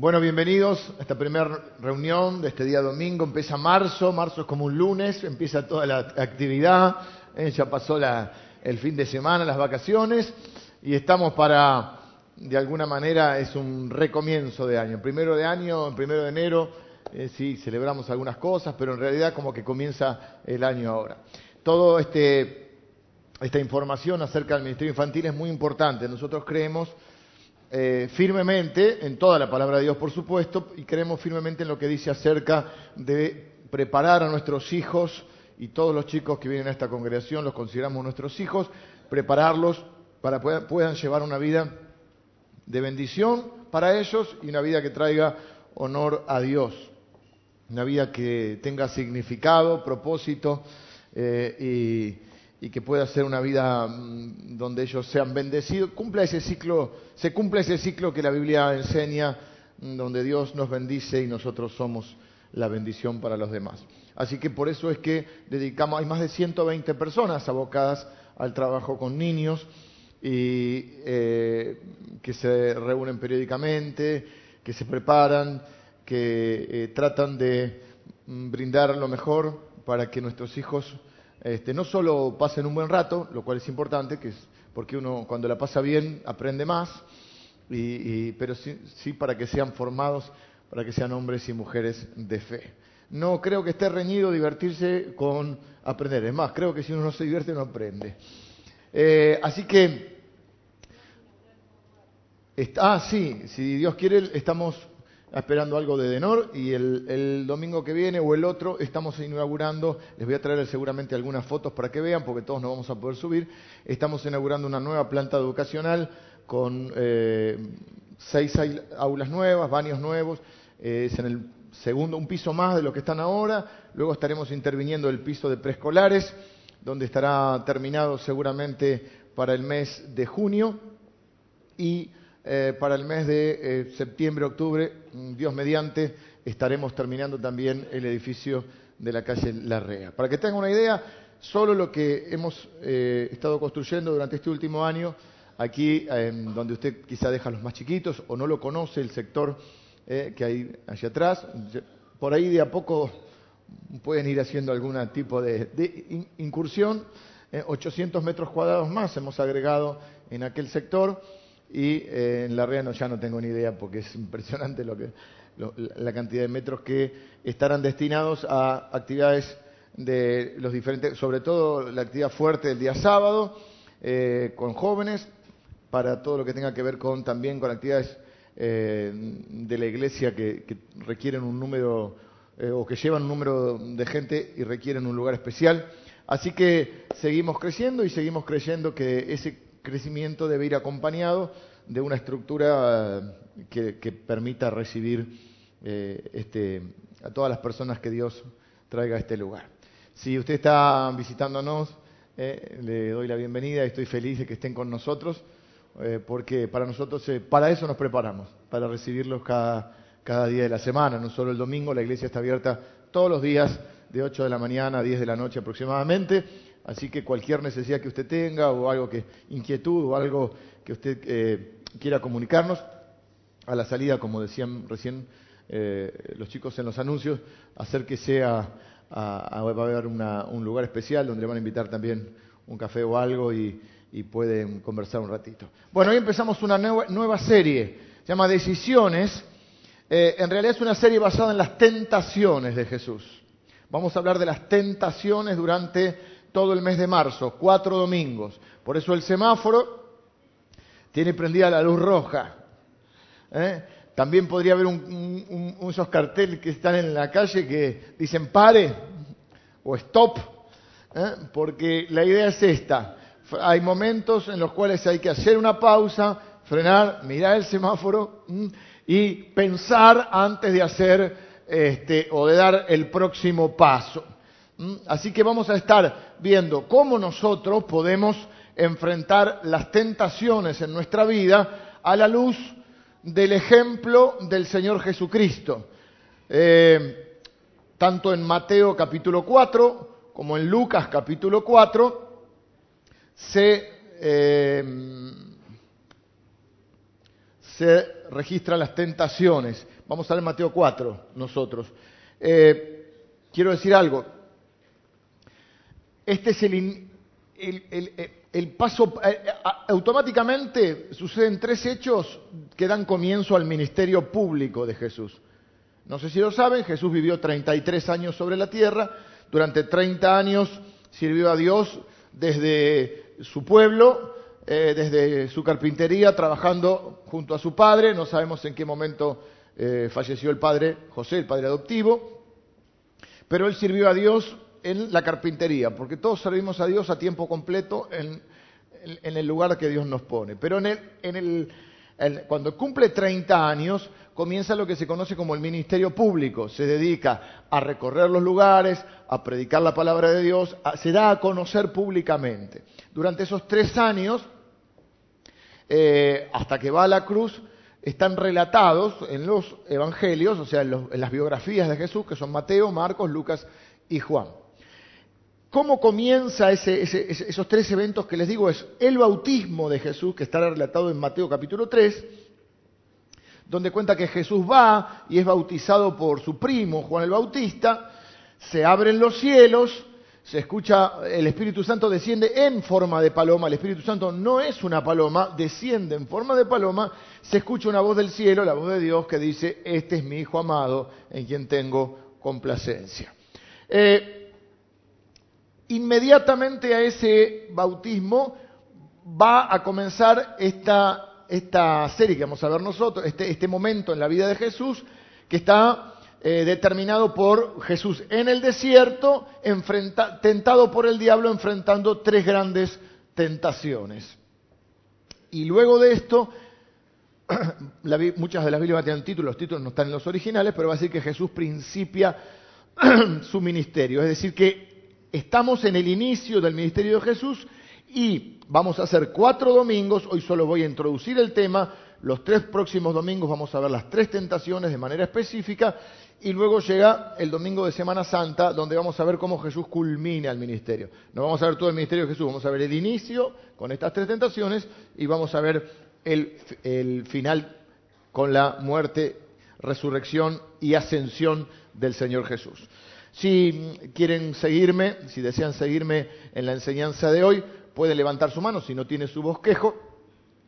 Bueno, bienvenidos a esta primera reunión de este día domingo. Empieza marzo, marzo es como un lunes, empieza toda la actividad, eh, ya pasó la, el fin de semana, las vacaciones, y estamos para, de alguna manera, es un recomienzo de año. Primero de año, primero de enero, eh, sí, celebramos algunas cosas, pero en realidad como que comienza el año ahora. Todo este, esta información acerca del Ministerio Infantil es muy importante. Nosotros creemos eh, firmemente en toda la palabra de Dios, por supuesto, y creemos firmemente en lo que dice acerca de preparar a nuestros hijos y todos los chicos que vienen a esta congregación los consideramos nuestros hijos, prepararlos para que puedan llevar una vida de bendición para ellos y una vida que traiga honor a Dios, una vida que tenga significado, propósito eh, y y que pueda ser una vida mm, donde ellos sean bendecidos, cumpla ese ciclo, se cumple ese ciclo que la Biblia enseña, mm, donde Dios nos bendice y nosotros somos la bendición para los demás. Así que por eso es que dedicamos, hay más de 120 personas abocadas al trabajo con niños y eh, que se reúnen periódicamente, que se preparan, que eh, tratan de mm, brindar lo mejor para que nuestros hijos este, no solo pasen un buen rato, lo cual es importante, que es porque uno cuando la pasa bien aprende más, pero sí, para que sean formados, para que sean hombres y mujeres de fe. No creo que esté reñido divertirse con aprender, es más, creo que si uno no se divierte no aprende. Eh, así que, ah, sí, si Dios quiere, estamos esperando algo de Denor y el, domingo que viene o el otro estamos inaugurando, les voy a traer seguramente algunas fotos para que vean porque todos no vamos a poder subir, estamos inaugurando una nueva planta educacional con eh, seis aulas nuevas, baños nuevos, eh, es en el segundo, un piso más de lo que están ahora, luego estaremos interviniendo el piso de preescolares, donde estará terminado seguramente para el mes de junio y eh, para el mes de eh, septiembre, octubre, mm, Dios mediante, estaremos terminando también el edificio de la calle Larrea. Para que tengan una idea, solo lo que hemos eh, estado construyendo durante este último año, aquí donde usted quizá deja a los más chiquitos o no lo conoce, el sector que hay allá atrás, por ahí de a poco pueden ir haciendo algún tipo de incursión. 800 metros cuadrados más hemos agregado en aquel sector y eh, en la red no, ya no tengo ni idea porque es impresionante lo que, la cantidad de metros que estarán destinados a actividades de los diferentes, sobre todo la actividad fuerte del día sábado, eh, con jóvenes, para todo lo que tenga que ver con también con actividades eh, de la iglesia que, que requieren un número o que llevan un número de gente y requieren un lugar especial. Así que seguimos creciendo y seguimos creyendo que ese crecimiento debe ir acompañado de una estructura que, permita recibir eh, este, a todas las personas que Dios traiga a este lugar. Si usted está visitándonos, eh, le doy la bienvenida y estoy feliz de que estén con nosotros, eh, porque para nosotros, para eso nos preparamos, para recibirlos cada, cada día de la semana, no solo el domingo, la iglesia está abierta todos los días de 8 de la mañana a 10 de la noche aproximadamente Así que cualquier necesidad que usted tenga o algo que inquietud o algo que usted eh, quiera comunicarnos a la salida, como decían recién eh, los chicos en los anuncios, acérquese a, a, va a haber un lugar especial donde le van a invitar también un café o algo y, pueden conversar un ratito. Bueno, hoy empezamos una nueva, serie, se llama Decisiones. Eh, en realidad es una serie basada en las tentaciones de Jesús. Vamos a hablar de las tentaciones durante todo el mes de marzo, cuatro domingos. Por eso el semáforo tiene prendida la luz roja. ¿eh? También podría haber un, esos carteles que están en la calle que dicen pare o stop, ¿eh? porque la idea es esta. Hay momentos en los cuales hay que hacer una pausa, frenar, mirar el semáforo y pensar antes de hacer este, o de dar el próximo paso. Así que vamos a estar viendo cómo nosotros podemos enfrentar las tentaciones en nuestra vida a la luz del ejemplo del Señor Jesucristo. Eh, tanto en Mateo capítulo 4 como en Lucas capítulo 4 se, eh, se registran las tentaciones. Vamos a ver Mateo 4 nosotros. Eh, quiero decir algo. Este es el, el, paso, eh, automáticamente suceden tres hechos que dan comienzo al ministerio público de Jesús. No sé si lo saben, Jesús vivió 33 años sobre la tierra, durante 30 años sirvió a Dios desde su pueblo, eh, desde su carpintería, trabajando junto a su padre, no sabemos en qué momento eh, falleció el padre José, el padre adoptivo, pero él sirvió a Dios en la carpintería, porque todos servimos a Dios a tiempo completo en, el lugar que Dios nos pone. Pero en el, cuando cumple 30 años, comienza lo que se conoce como el ministerio público. Se dedica a recorrer los lugares, a predicar la palabra de Dios, se da a conocer públicamente. Durante esos tres años, eh, hasta que va a la cruz, están relatados en los evangelios, o sea, en, las biografías de Jesús, que son Mateo, Marcos, Lucas y Juan. ¿Cómo comienza esos tres eventos que les digo? Es el bautismo de Jesús, que está relatado en Mateo capítulo 3, donde cuenta que Jesús va y es bautizado por su primo, Juan el Bautista, se abren los cielos, se escucha, el Espíritu Santo desciende en forma de paloma, el Espíritu Santo no es una paloma, desciende en forma de paloma, se escucha una voz del cielo, la voz de Dios que dice, este es mi Hijo amado en quien tengo complacencia. Eh, inmediatamente a ese bautismo va a comenzar esta, esta serie que vamos a ver nosotros, este, este momento en la vida de Jesús, que está eh, determinado por Jesús en el desierto, tentado por el diablo, enfrentando tres grandes tentaciones. Y luego de esto, muchas de las Biblias tienen títulos, los títulos no están en los originales, pero va a decir que Jesús principia su ministerio, es decir, que Estamos en el inicio del ministerio de Jesús y vamos a hacer cuatro domingos. Hoy solo voy a introducir el tema. Los tres próximos domingos vamos a ver las tres tentaciones de manera específica y luego llega el domingo de Semana Santa donde vamos a ver cómo Jesús culmina el ministerio. No vamos a ver todo el ministerio de Jesús, vamos a ver el inicio con estas tres tentaciones y vamos a ver el, el final con la muerte, resurrección y ascensión del Señor Jesús. Si quieren seguirme, si desean seguirme en la enseñanza de hoy, pueden levantar su mano si no tiene su bosquejo.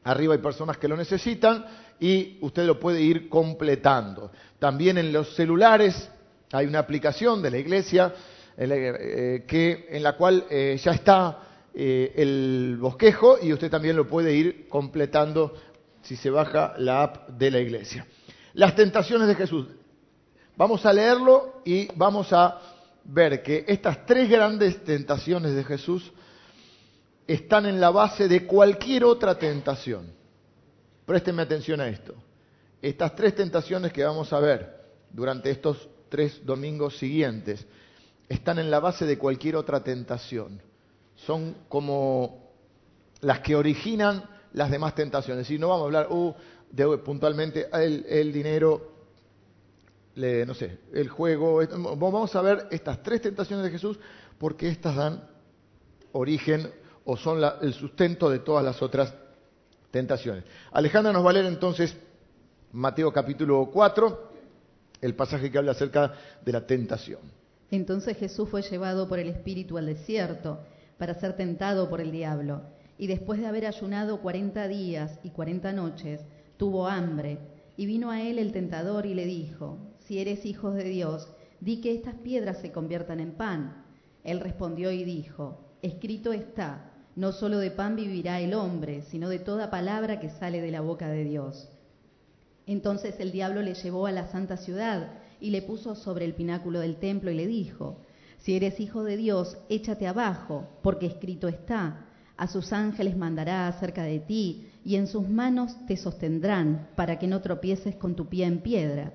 Arriba hay personas que lo necesitan y usted lo puede ir completando. También en los celulares hay una aplicación de la iglesia eh, que, en la cual eh, ya está eh, el bosquejo y usted también lo puede ir completando si se baja la app de la iglesia. Las tentaciones de Jesús. Vamos a leerlo y vamos a ver que estas tres grandes tentaciones de Jesús están en la base de cualquier otra tentación. Présteme atención a esto. Estas tres tentaciones que vamos a ver durante estos tres domingos siguientes están en la base de cualquier otra tentación. Son como las que originan las demás tentaciones. Y no vamos a hablar uh, puntualmente el, el dinero, no sé, el juego. Vamos a ver estas tres tentaciones de Jesús porque estas dan origen o son el sustento de todas las otras tentaciones. Alejandra nos va a leer entonces Mateo capítulo 4, el pasaje que habla acerca de la tentación. Entonces Jesús fue llevado por el Espíritu al desierto para ser tentado por el diablo. Y después de haber ayunado cuarenta días y cuarenta noches, tuvo hambre. Y vino a él el tentador y le dijo, si eres hijo de Dios, di que estas piedras se conviertan en pan. Él respondió y dijo, escrito está, no solo de pan vivirá el hombre, sino de toda palabra que sale de la boca de Dios. Entonces el diablo le llevó a la santa ciudad y le puso sobre el pináculo del templo y le dijo, si eres hijo de Dios, échate abajo, porque escrito está, a sus ángeles mandará acerca de ti, y en sus manos te sostendrán, para que no tropieces con tu pie en piedra.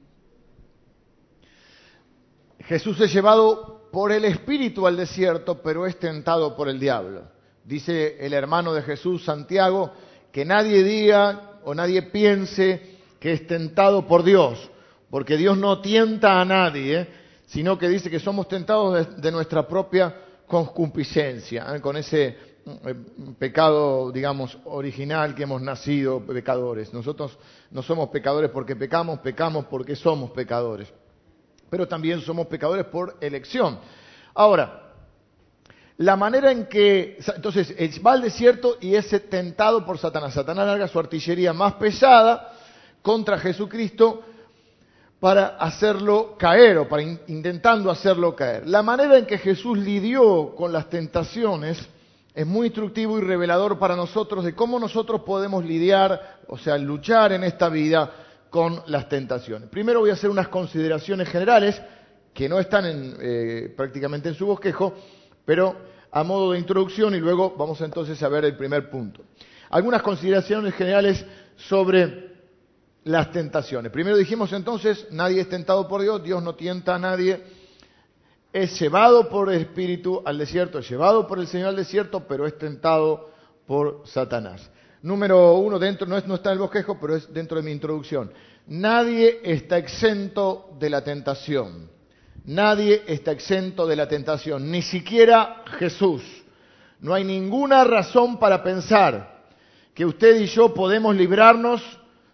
Jesús es llevado por el Espíritu al desierto, pero es tentado por el diablo. Dice el hermano de Jesús, Santiago, que nadie diga o nadie piense que es tentado por Dios, porque Dios no tienta a nadie, sino que dice que somos tentados de, nuestra propia concupiscencia, ¿eh? con ese eh, pecado, digamos, original que hemos nacido pecadores. Nosotros no somos pecadores porque pecamos, pecamos porque somos pecadores pero también somos pecadores por elección. Ahora, la manera en que, entonces, va al desierto y es tentado por Satanás. Satanás larga su artillería más pesada contra Jesucristo para hacerlo caer o para intentando hacerlo caer. La manera en que Jesús lidió con las tentaciones es muy instructivo y revelador para nosotros de cómo nosotros podemos lidiar, o sea, luchar en esta vida con las tentaciones. Primero voy a hacer unas consideraciones generales que no están eh, prácticamente en su bosquejo, pero a modo de introducción y luego vamos entonces a ver el primer punto. Algunas consideraciones generales sobre las tentaciones. Primero dijimos entonces, nadie es tentado por Dios, Dios no tienta a nadie, es llevado por el Espíritu al desierto, es llevado por el Señor al desierto, pero es tentado por Satanás. Número uno, dentro, no, está en el bosquejo, pero es dentro de mi introducción. Nadie está exento de la tentación. Nadie está exento de la tentación, ni siquiera Jesús. No hay ninguna razón para pensar que usted y yo podemos librarnos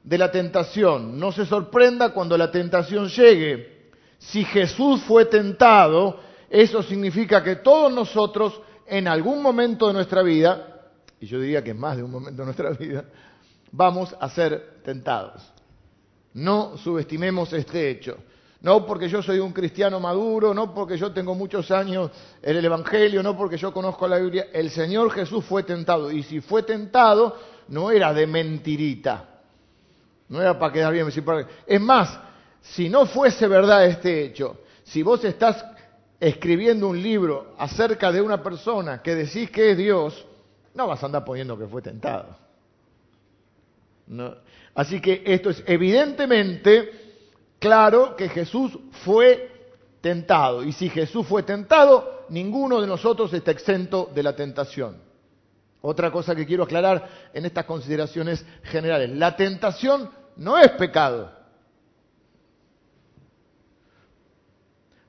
de la tentación. No se sorprenda cuando la tentación llegue. Si Jesús fue tentado, eso significa que todos nosotros en algún momento de nuestra vida y yo diría que más de un momento de nuestra vida, vamos a ser tentados. No subestimemos este hecho. No porque yo soy un cristiano maduro, no porque yo tengo muchos años en el Evangelio, no porque yo conozco la Biblia. El Señor Jesús fue tentado. Y si fue tentado, no era de mentirita. No era para quedar bien. Es más, si no fuese verdad este hecho, si vos estás escribiendo un libro acerca de una persona que decís que es Dios, no vas a andar poniendo que fue tentado. Así que esto es evidentemente claro que Jesús fue tentado. Y si Jesús fue tentado, ninguno de nosotros está exento de la tentación. Otra cosa que quiero aclarar en estas consideraciones generales. La tentación no es pecado.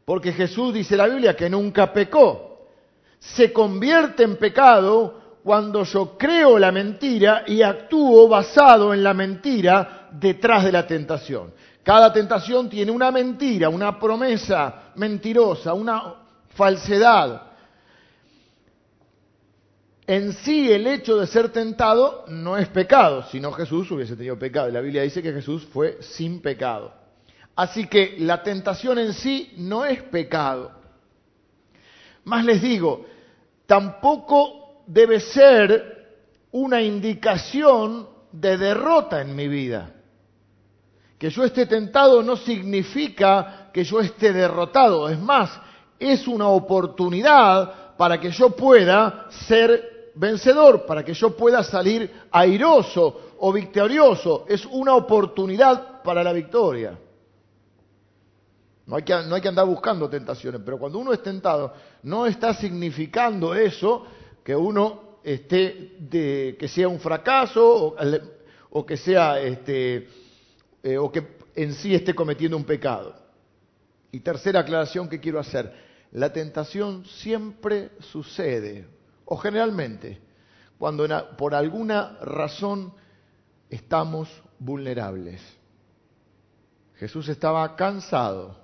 Porque Jesús dice la Biblia que nunca pecó. Se convierte en pecado cuando yo creo la mentira y actúo basado en la mentira detrás de la tentación. Cada tentación tiene una mentira, una promesa mentirosa, una falsedad. En sí el hecho de ser tentado no es pecado, si no Jesús hubiese tenido pecado. La Biblia dice que Jesús fue sin pecado. Así que la tentación en sí no es pecado. Más les digo, tampoco debe ser una indicación de derrota en mi vida. Que yo esté tentado no significa que yo esté derrotado, es más, es una oportunidad para que yo pueda ser vencedor, para que yo pueda salir airoso o victorioso. Es una oportunidad para la victoria. No hay, que, no hay que andar buscando tentaciones, pero cuando uno es tentado, no está significando eso que uno esté de, que sea un fracaso o, que sea este, eh, o que en sí esté cometiendo un pecado. Y tercera aclaración que quiero hacer, la tentación siempre sucede, o generalmente, cuando por alguna razón estamos vulnerables. Jesús estaba cansado.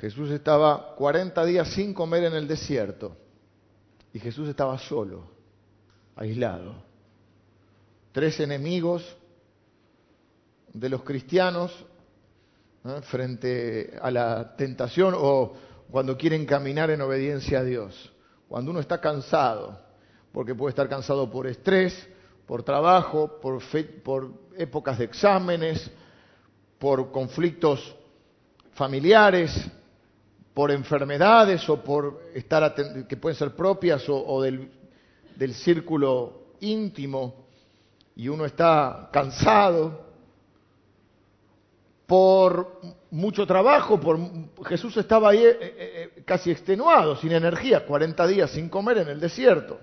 Jesús estaba 40 días sin comer en el desierto. Y Jesús estaba solo, aislado. Tres enemigos de los cristianos frente a la tentación o cuando quieren caminar en obediencia a Dios. Cuando uno está cansado, porque puede estar cansado por estrés, por trabajo, por, por épocas de exámenes, por conflictos familiares, por enfermedades o por estar que pueden ser propias o, del, círculo íntimo y uno está cansado por mucho trabajo, por, Jesús estaba ahí eh, eh, casi extenuado, sin energía, 40 días sin comer en el desierto.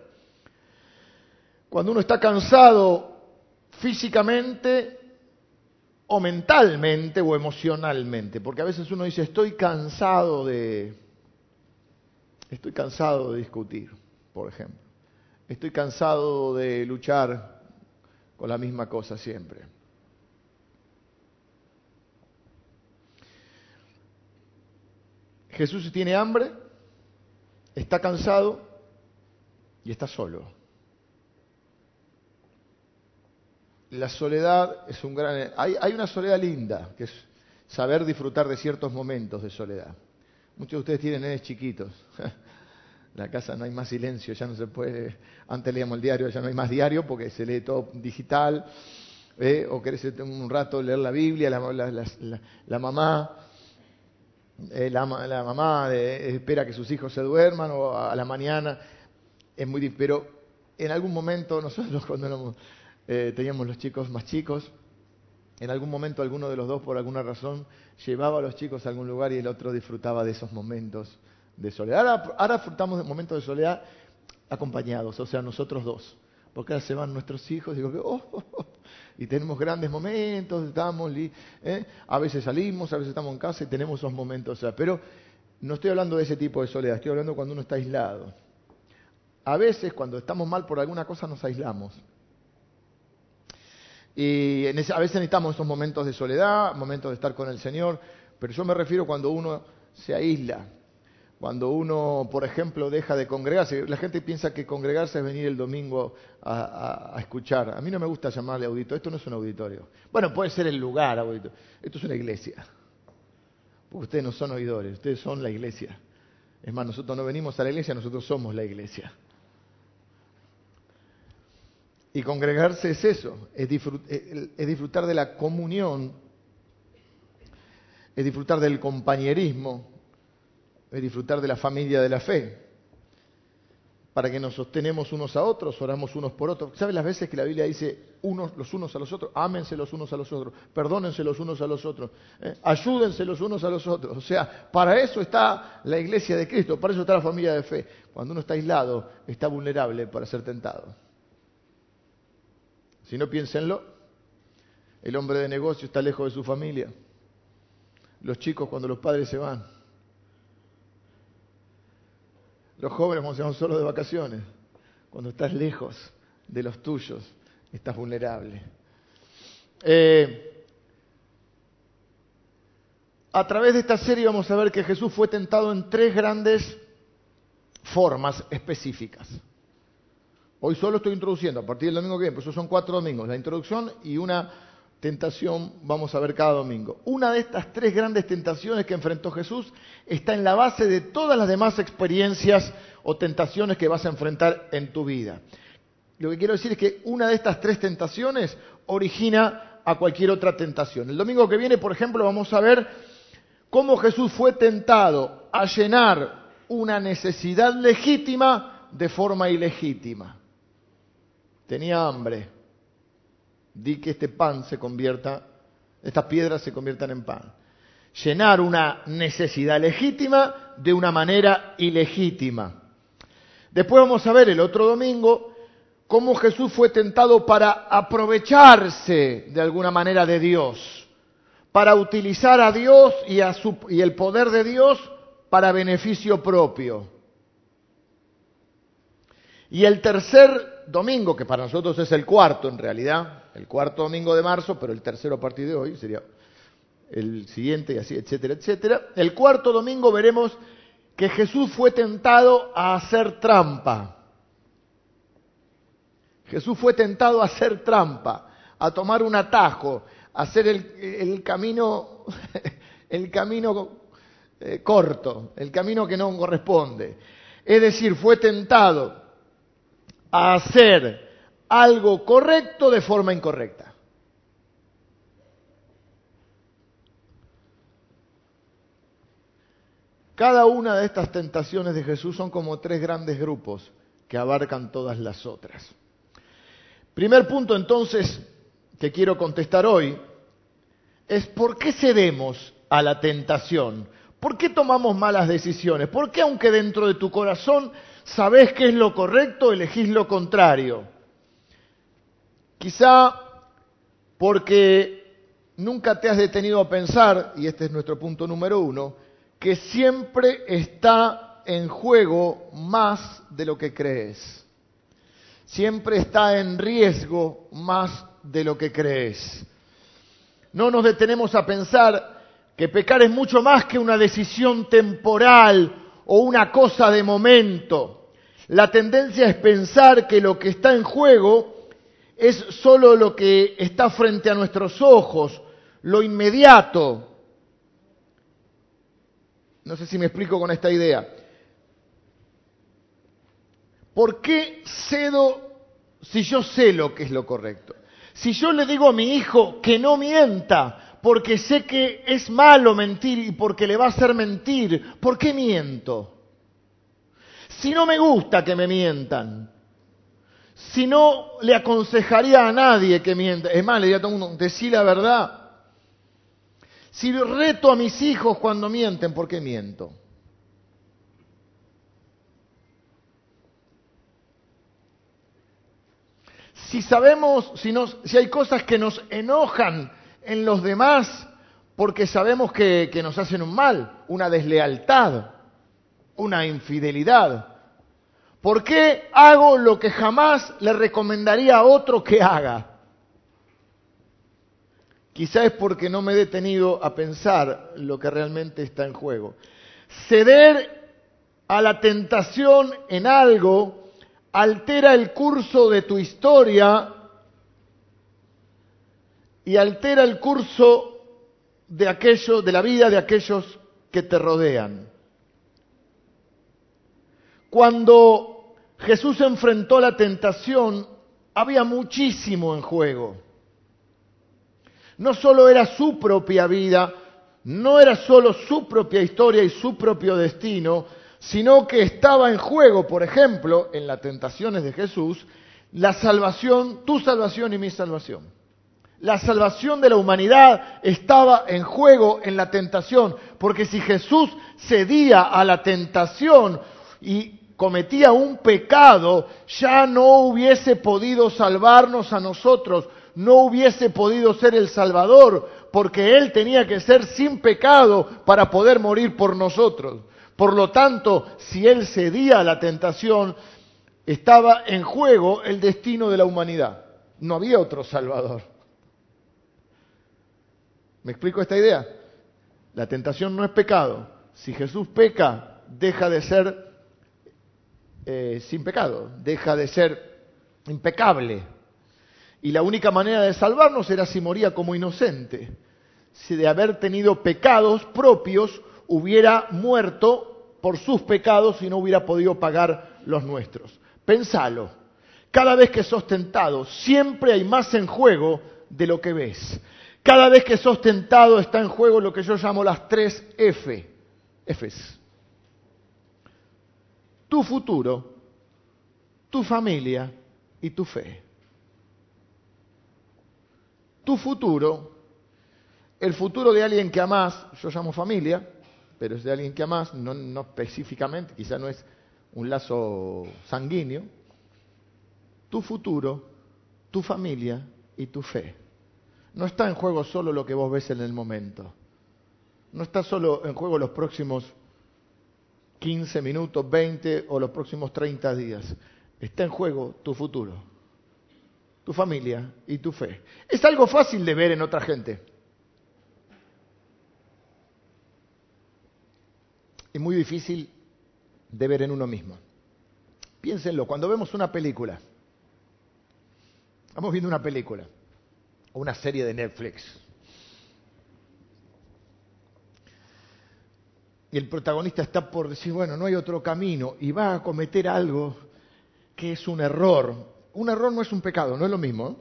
Cuando uno está cansado físicamente o mentalmente o emocionalmente, porque a veces uno dice, estoy cansado de, estoy cansado de discutir, por ejemplo, estoy cansado de luchar con la misma cosa siempre. Jesús tiene hambre, está cansado y está solo. La soledad es un gran... Hay, hay, una soledad linda, que es saber disfrutar de ciertos momentos de soledad. Muchos de ustedes tienen nenes chiquitos. La casa no hay más silencio, ya no se puede... Antes leíamos el diario, ya no hay más diario porque se lee todo digital. ¿eh? O querés un rato leer la Biblia, la, mamá eh, la, mamá espera que sus hijos se duerman o a la mañana. Es muy Pero en algún momento, nosotros cuando eh, teníamos los chicos más chicos, en algún momento alguno de los dos, por alguna razón, llevaba a los chicos a algún lugar y el otro disfrutaba de esos momentos de soledad. Ahora, disfrutamos de momentos de soledad acompañados, o sea, nosotros dos. Porque ahora se van nuestros hijos y digo, oh, oh, oh, y tenemos grandes momentos, estamos, ¿eh? a veces salimos, a veces estamos en casa y tenemos esos momentos. pero no estoy hablando de ese tipo de soledad, estoy hablando cuando uno está aislado. A veces cuando estamos mal por alguna cosa nos aislamos. Y a veces necesitamos esos momentos de soledad, momentos de estar con el Señor, pero yo me refiero cuando uno se aísla, cuando uno, por ejemplo, deja de congregarse, la gente piensa que congregarse es venir el domingo a, escuchar. A mí no me gusta llamarle auditorio, esto no es un auditorio. Bueno, puede ser el lugar auditorio. Esto es una iglesia. Porque ustedes no son oidores, ustedes son la iglesia. Es más, nosotros no venimos a la iglesia, nosotros somos la iglesia. Y congregarse es eso, es disfrutar de la comunión, es disfrutar del compañerismo, es disfrutar de la familia de la fe. Para que nos sostenemos unos a otros, oramos unos por otros. ¿Sabes las veces que la Biblia dice unos los unos a los otros? Ámense los unos a los otros, perdónense los unos a los otros, ¿eh? ayúdense los unos a los otros. O sea, para eso está la iglesia de Cristo, para eso está la familia de fe. Cuando uno está aislado, está vulnerable para ser tentado. Si no piénsenlo, el hombre de negocio está lejos de su familia. Los chicos cuando los padres se van los jóvenes cuando se van solo de vacaciones. Cuando estás lejos de los tuyos, estás vulnerable. Eh, a través de esta serie vamos a ver que Jesús fue tentado en tres grandes formas específicas. Hoy solo estoy introduciendo, a partir del domingo que viene, pues son cuatro domingos, la introducción y una tentación vamos a ver cada domingo. Una de estas tres grandes tentaciones que enfrentó Jesús está en la base de todas las demás experiencias o tentaciones que vas a enfrentar en tu vida. Lo que quiero decir es que una de estas tres tentaciones origina a cualquier otra tentación. El domingo que viene, por ejemplo, vamos a ver cómo Jesús fue tentado a llenar una necesidad legítima de forma ilegítima. Tenía hambre di que este pan se convierta, estas piedras se conviertan en pan. Llenar una necesidad legítima de una manera ilegítima. Después vamos a ver el otro domingo cómo Jesús fue tentado para aprovecharse de alguna manera de Dios, para utilizar a Dios y, a su, y el poder de Dios para beneficio propio. Y el tercer domingo, que para nosotros es el cuarto en realidad, el cuarto domingo de marzo, pero el tercero a partir de hoy sería el siguiente y así, etcétera, etcétera. El cuarto domingo veremos que Jesús fue tentado a hacer trampa. Jesús fue tentado a hacer trampa, a tomar un atajo, a hacer el, camino, el camino eh, corto, el camino que no corresponde. Es decir, fue tentado a hacer algo correcto de forma incorrecta. Cada una de estas tentaciones de Jesús son como tres grandes grupos que abarcan todas las otras. Primer punto entonces que quiero contestar hoy es ¿por qué cedemos a la tentación? ¿Por qué tomamos malas decisiones? ¿Por qué aunque dentro de tu corazón sabes qué es lo correcto, elegís lo contrario? Quizá porque nunca te has detenido a pensar, y este es nuestro punto número uno, que siempre está en juego más de lo que crees. Siempre está en riesgo más de lo que crees. No nos detenemos a pensar que pecar es mucho más que una decisión temporal o una cosa de momento. La tendencia es pensar que lo que está en juego es solo lo que está frente a nuestros ojos, lo inmediato. No sé si me explico con esta idea. ¿Por qué cedo si yo sé lo que es lo correcto? Si yo le digo a mi hijo que no mienta, porque sé que es malo mentir y porque le va a hacer mentir, ¿por qué miento? Si no me gusta que me mientan, si no le aconsejaría a nadie que mienta, es más, le diría a todo el mundo, decí la verdad. Si reto a mis hijos cuando mienten, ¿por qué miento? si sabemos, si, si hay cosas que nos enojan en los demás porque sabemos que, nos hacen un mal, una deslealtad, una infidelidad, ¿por qué hago lo que jamás le recomendaría a otro que haga? Quizá es porque no me he detenido a pensar lo que realmente está en juego. Ceder a la tentación en algo altera el curso de tu historia y altera el curso de aquello, de la vida de aquellos que te rodean. Cuando Jesús enfrentó la tentación, había muchísimo en juego. No solo era su propia vida, no era solo su propia historia y su propio destino, sino que estaba en juego, por ejemplo, en las tentaciones de Jesús, la salvación, tu salvación y mi salvación. La salvación de la humanidad estaba en juego en la tentación, porque si Jesús cedía a la tentación y cometía un pecado, ya no hubiese podido salvarnos a nosotros, no hubiese podido ser el Salvador, porque Él tenía que ser sin pecado para poder morir por nosotros. Por lo tanto, si él cedía a la tentación, estaba en juego el destino de la humanidad. No había otro Salvador. ¿Me explico esta idea? La tentación no es pecado. Si Jesús peca, deja de ser eh, sin pecado, deja de ser impecable. Y la única manera de salvarnos era si moría como inocente. Si de haber tenido pecados propios hubiera muerto por sus pecados y no hubiera podido pagar los nuestros. Pensalo, cada vez que sos tentado, siempre hay más en juego de lo que ves. Cada vez que sos tentado está en juego lo que yo llamo las tres F, Fs. Tu futuro, tu familia y tu fe. Tu futuro, el futuro de alguien que amás, yo llamo familia, pero es de alguien que amas, no, no específicamente, quizá no es un lazo sanguíneo, tu futuro, tu familia y tu fe. No está en juego solo lo que vos ves en el momento. No está solo en juego los próximos 15 minutos, 20 o los próximos 30 días. Está en juego tu futuro, tu familia y tu fe. Es algo fácil de ver en otra gente. es muy difícil de ver en uno mismo. Piénsenlo, cuando vemos una película, estamos viendo una película o una serie de Netflix, y el protagonista está por decir, bueno, no hay otro camino, y va a cometer algo que es un error. Un error no es un pecado, no es lo mismo.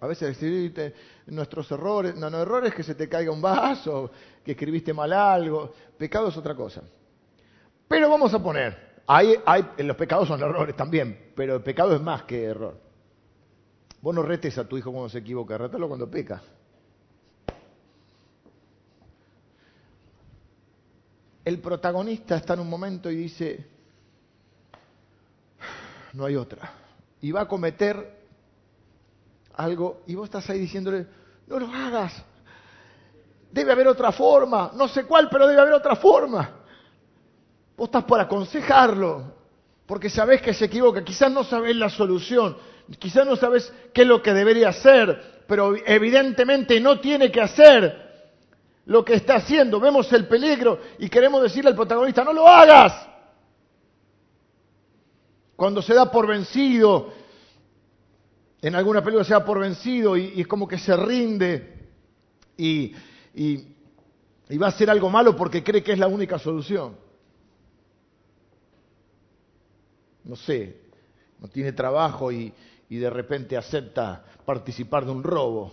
A veces decirte nuestros errores, no, no, errores que se te caiga un vaso, que escribiste mal algo, pecado es otra cosa. Pero vamos a poner, hay, hay, los pecados son errores también, pero el pecado es más que error. Vos no retes a tu hijo cuando se equivoca, retalo cuando peca. El protagonista está en un momento y dice, no hay otra. Y va a cometer algo y vos estás ahí diciéndole, no lo hagas. Debe haber otra forma, no sé cuál, pero debe haber otra forma. Vos estás por aconsejarlo, porque sabés que se equivoca, quizás no sabés la solución, quizás no sabés qué es lo que debería hacer, pero evidentemente no tiene que hacer lo que está haciendo. Vemos el peligro y queremos decirle al protagonista, no lo hagas. Cuando se da por vencido, en alguna película se da por vencido y, es como que se rinde y, y va a hacer algo malo porque cree que es la única solución. No sé, no tiene trabajo y, y de repente acepta participar de un robo,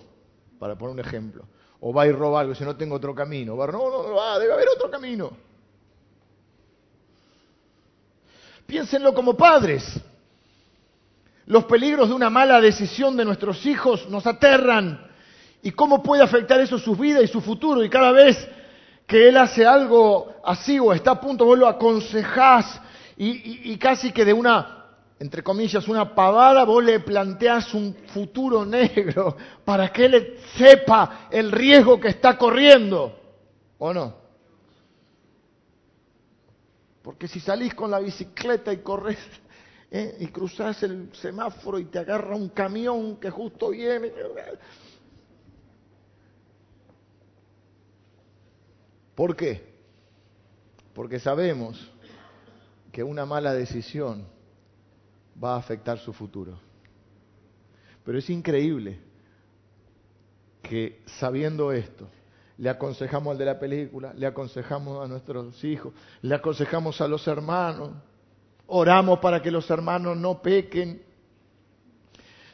para poner un ejemplo. O va y roba algo, si no tengo otro camino. Va, no, no, no, debe haber otro camino. Piénsenlo como padres. Los peligros de una mala decisión de nuestros hijos nos aterran. ¿Y cómo puede afectar eso su vida y su futuro? Y cada vez que él hace algo así o está a punto, vos lo aconsejás y casi que de una, entre comillas, una pavada, vos le planteás un futuro negro para que él sepa el riesgo que está corriendo. ¿O no? Porque si salís con la bicicleta y corres ¿eh? y cruzás el semáforo y te agarra un camión que justo viene. ¿Por qué? Porque sabemos que una mala decisión va a afectar su futuro. Pero es increíble que sabiendo esto, le aconsejamos al de la película, le aconsejamos a nuestros hijos, le aconsejamos a los hermanos, oramos para que los hermanos no pequen.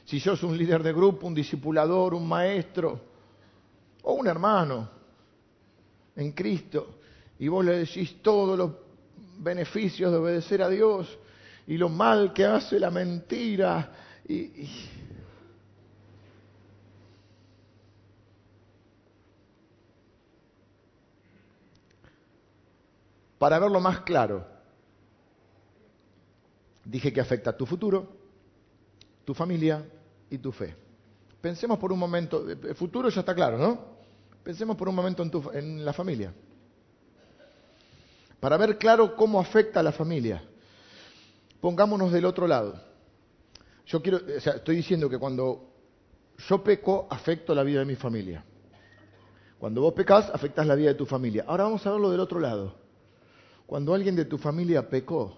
Si sos un líder de grupo, un discipulador, un maestro o un hermano en Cristo, y vos le decís todos los beneficios de obedecer a Dios y lo mal que hace la mentira y Para verlo más claro, dije que afecta a tu futuro, tu familia y tu fe. Pensemos por un momento, el futuro ya está claro, ¿no? Pensemos por un momento en, tu, en la familia. Para ver claro cómo afecta a la familia, pongámonos del otro lado. Yo quiero, o sea, estoy diciendo que cuando yo peco, afecto la vida de mi familia. Cuando vos pecas, afectas la vida de tu familia. Ahora vamos a verlo del otro lado cuando alguien de tu familia pecó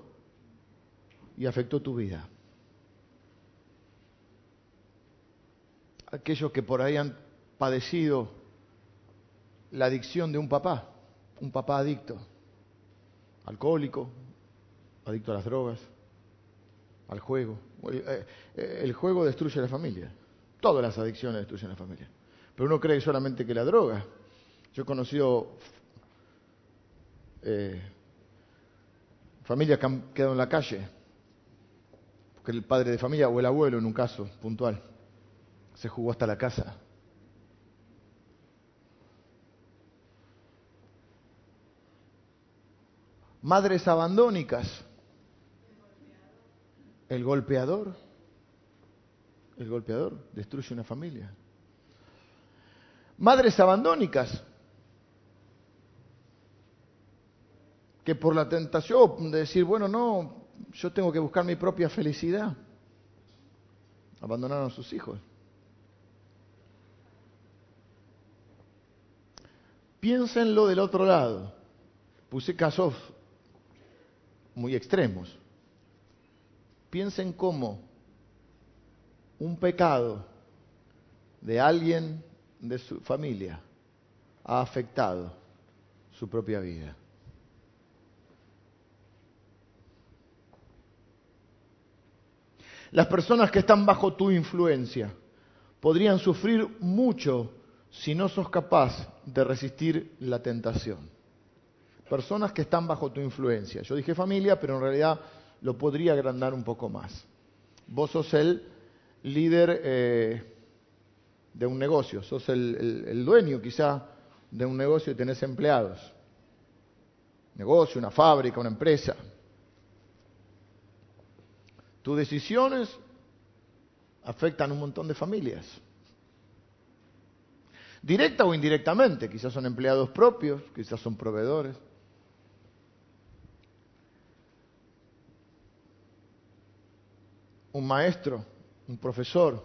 y afectó tu vida. Aquellos que por ahí han padecido la adicción de un papá, un papá adicto, alcohólico, adicto a las drogas, al juego. Eh, eh, el juego destruye la familia. Todas las adicciones destruyen la familia. Pero uno cree solamente que la droga. Yo he conocido eh, familias que han quedado en la calle, porque el padre de familia o el abuelo en un caso puntual se jugó hasta la casa. Madres abandónicas. El golpeador. El golpeador destruye una familia. Madres abandónicas. que por la tentación de decir, bueno, no, yo tengo que buscar mi propia felicidad, abandonaron a sus hijos. Piénsenlo del otro lado. Puse casos muy extremos. Piensen cómo un pecado de alguien de su familia ha afectado su propia vida. Las personas que están bajo tu influencia podrían sufrir mucho si no sos capaz de resistir la tentación. Personas que están bajo tu influencia. Yo dije familia, pero en realidad lo podría agrandar un poco más. Vos sos el líder eh, de un negocio, sos el, el dueño quizá de un negocio y tenés empleados. Negocio, una fábrica, una empresa. Tus decisiones afectan a un montón de familias. Directa o indirectamente, quizás son empleados propios, quizás son proveedores. Un maestro, un profesor,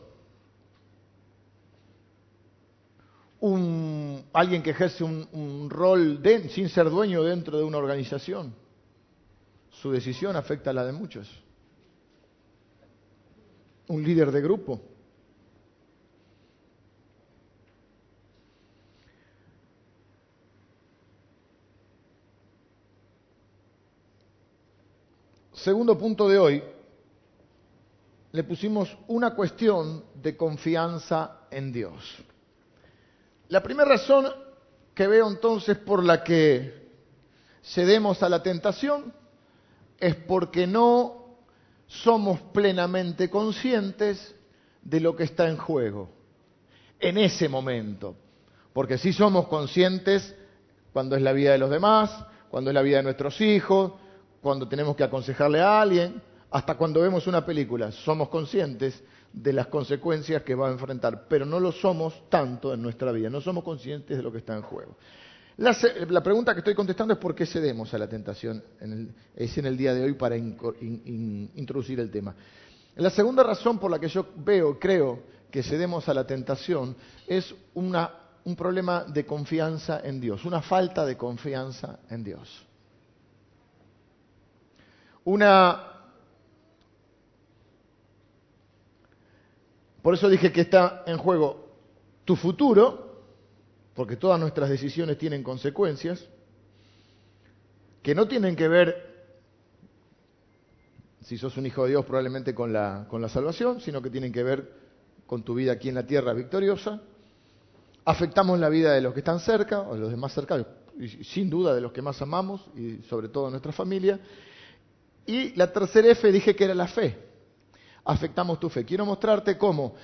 un, alguien que ejerce un, rol sin ser dueño dentro de una organización. Su decisión afecta a la de muchos. Un líder de grupo. Segundo punto de hoy, le pusimos una cuestión de confianza en Dios. La primera razón que veo entonces por la que cedemos a la tentación es porque no somos plenamente conscientes de lo que está en juego en ese momento. Porque sí somos conscientes cuando es la vida de los demás, cuando es la vida de nuestros hijos, cuando tenemos que aconsejarle a alguien, hasta cuando vemos una película. Somos conscientes de las consecuencias que va a enfrentar, pero no lo somos tanto en nuestra vida, no somos conscientes de lo que está en juego. La, pregunta que estoy contestando es por qué cedemos a la tentación, es en el día de hoy para introducir el tema. La segunda razón por la que yo veo, creo que cedemos a la tentación es un problema de confianza en Dios, una falta de confianza en Dios. Una Por eso dije que está en juego tu futuro, porque todas nuestras decisiones tienen consecuencias, que no tienen que ver, si sos un hijo de Dios, probablemente con la, con la salvación, sino que tienen que ver con tu vida aquí en la tierra victoriosa. Afectamos la vida de los que están cerca, o de los demás cercanos, y sin duda de los que más amamos, y sobre todo nuestra familia. Y la tercera F dije que era la fe afectamos tu fe. Quiero mostrarte cómo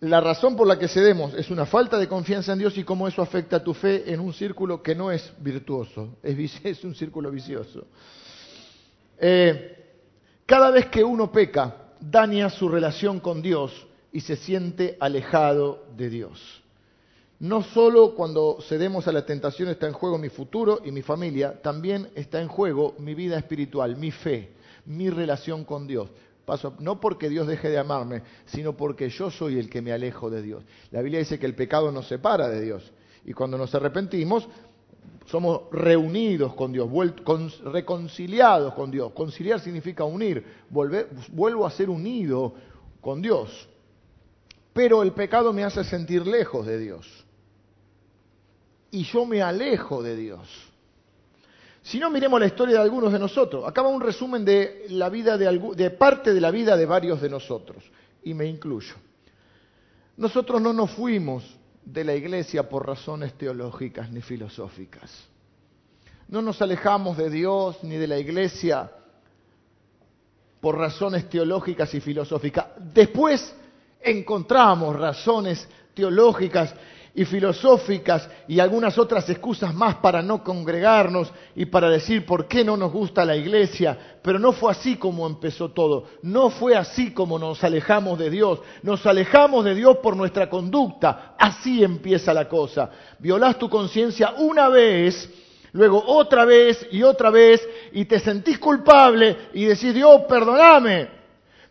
la razón por la que cedemos es una falta de confianza en Dios y cómo eso afecta tu fe en un círculo que no es virtuoso, es, un círculo vicioso. Eh, cada vez que uno peca, daña su relación con Dios y se siente alejado de Dios. No solo cuando cedemos a la tentación está en juego mi futuro y mi familia, también está en juego mi vida espiritual, mi fe, mi relación con Dios no porque Dios deje de amarme, sino porque yo soy el que me alejo de Dios. La Biblia dice que el pecado nos separa de Dios. Y cuando nos arrepentimos, somos reunidos con Dios, reconciliados con Dios. Conciliar significa unir, vuelvo a ser unido con Dios. Pero el pecado me hace sentir lejos de Dios. Y yo me alejo de Dios. Si no, miremos la historia de algunos de nosotros. Acá va un resumen de, la vida de, de parte de la vida de varios de nosotros, y me incluyo. Nosotros no nos fuimos de la iglesia por razones teológicas ni filosóficas. No nos alejamos de Dios ni de la iglesia por razones teológicas y filosóficas. Después encontramos razones teológicas y filosóficas y algunas otras excusas más para no congregarnos y para decir por qué no nos gusta la iglesia, pero no fue así como empezó todo, no fue así como nos alejamos de Dios, nos alejamos de Dios por nuestra conducta, así empieza la cosa. Violás tu conciencia una vez, luego otra vez y otra vez y te sentís culpable y decís, Dios, perdoname,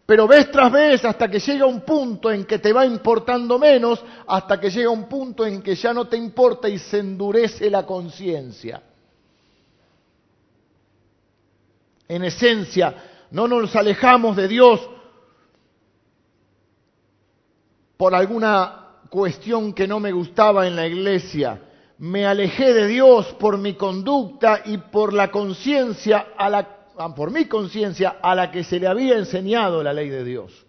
pero vez tras vez hasta que llega un punto en que te va importando menos, hasta que llega un punto en que ya no te importa y se endurece la conciencia. En esencia, no nos alejamos de Dios por alguna cuestión que no me gustaba en la iglesia. Me alejé de Dios por mi conducta y por la conciencia a la por mi conciencia, a la que se le había enseñado la ley de Dios.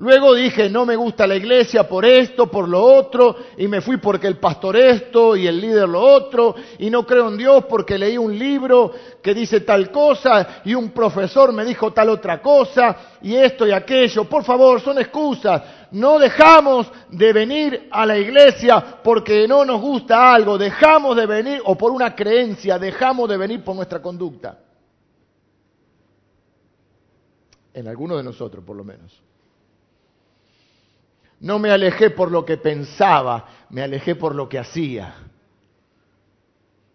Luego dije, no me gusta la iglesia por esto, por lo otro, y me fui porque el pastor esto y el líder lo otro, y no creo en Dios porque leí un libro que dice tal cosa y un profesor me dijo tal otra cosa, y esto y aquello. Por favor, son excusas. No dejamos de venir a la iglesia porque no nos gusta algo, dejamos de venir, o por una creencia, dejamos de venir por nuestra conducta. En algunos de nosotros, por lo menos. No me alejé por lo que pensaba, me alejé por lo que hacía.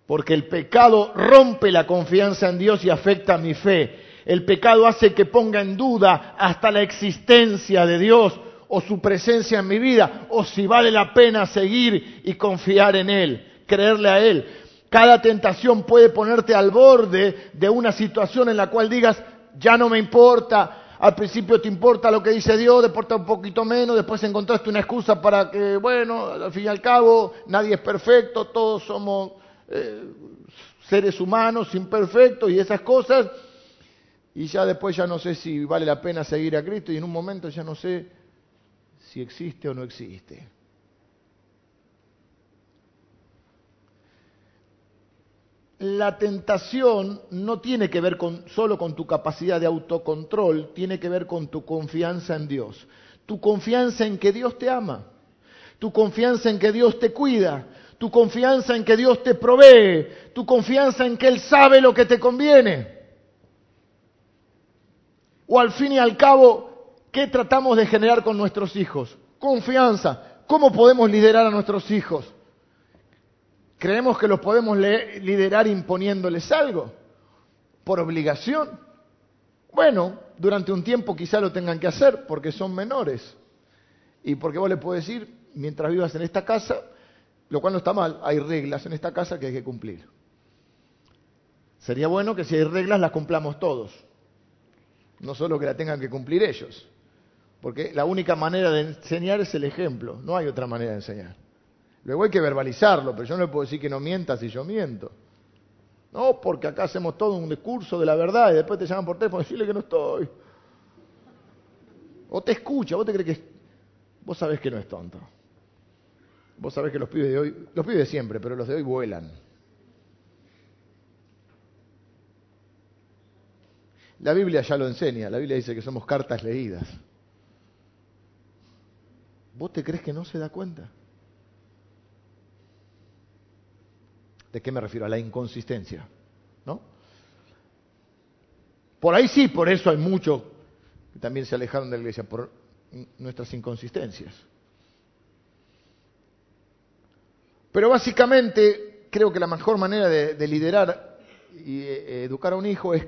Porque el pecado rompe la confianza en Dios y afecta mi fe. El pecado hace que ponga en duda hasta la existencia de Dios o su presencia en mi vida, o si vale la pena seguir y confiar en Él, creerle a Él. Cada tentación puede ponerte al borde de una situación en la cual digas, ya no me importa, al principio te importa lo que dice Dios, después un poquito menos, después encontraste una excusa para que, bueno, al fin y al cabo, nadie es perfecto, todos somos eh, seres humanos imperfectos y esas cosas, y ya después ya no sé si vale la pena seguir a Cristo y en un momento ya no sé si existe o no existe. La tentación no tiene que ver solo con tu capacidad de autocontrol, tiene que ver con tu confianza en Dios. Tu confianza en que Dios te ama, tu confianza en que Dios te cuida, tu confianza en que Dios te provee, tu confianza en que Él sabe lo que te conviene. O al fin y al cabo, ¿qué tratamos de generar con nuestros hijos? Confianza. ¿Cómo podemos liderar a nuestros hijos? Creemos que los podemos liderar imponiéndoles algo, por obligación. Bueno, durante un tiempo quizá lo tengan que hacer porque son menores. Y porque vos le puedes decir, mientras vivas en esta casa, lo cual no está mal, hay reglas en esta casa que hay que cumplir. Sería bueno que si hay reglas las cumplamos todos, no solo que la tengan que cumplir ellos, porque la única manera de enseñar es el ejemplo, no hay otra manera de enseñar. Luego hay que verbalizarlo, pero yo no le puedo decir que no mientas si yo miento. No, porque acá hacemos todo un discurso de la verdad y después te llaman por teléfono y decirle que no estoy. O te escucha, vos te crees que... Vos sabés que no es tonto. Vos sabés que los pibes de hoy, los pibes de siempre, pero los de hoy vuelan. La Biblia ya lo enseña, la Biblia dice que somos cartas leídas. ¿Vos te crees que no se da cuenta? ¿De qué me refiero? A la inconsistencia. ¿No? Por ahí sí, por eso hay muchos que también se alejaron de la iglesia, por nuestras inconsistencias. Pero básicamente creo que la mejor manera de, liderar y eh, educar a un hijo es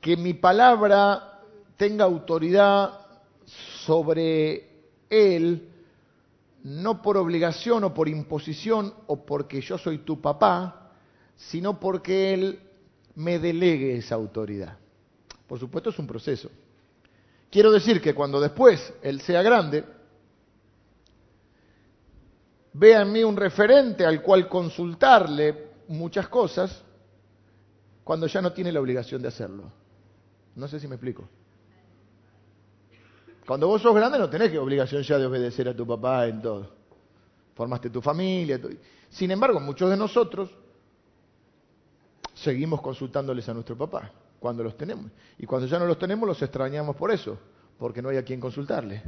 que mi palabra tenga autoridad sobre él no por obligación o por imposición o porque yo soy tu papá, sino porque Él me delegue esa autoridad. Por supuesto es un proceso. Quiero decir que cuando después Él sea grande, vea en mí un referente al cual consultarle muchas cosas, cuando ya no tiene la obligación de hacerlo. No sé si me explico. Cuando vos sos grande no tenés obligación ya de obedecer a tu papá en todo. Formaste tu familia. Sin embargo, muchos de nosotros seguimos consultándoles a nuestro papá cuando los tenemos. Y cuando ya no los tenemos los extrañamos por eso, porque no hay a quien consultarle.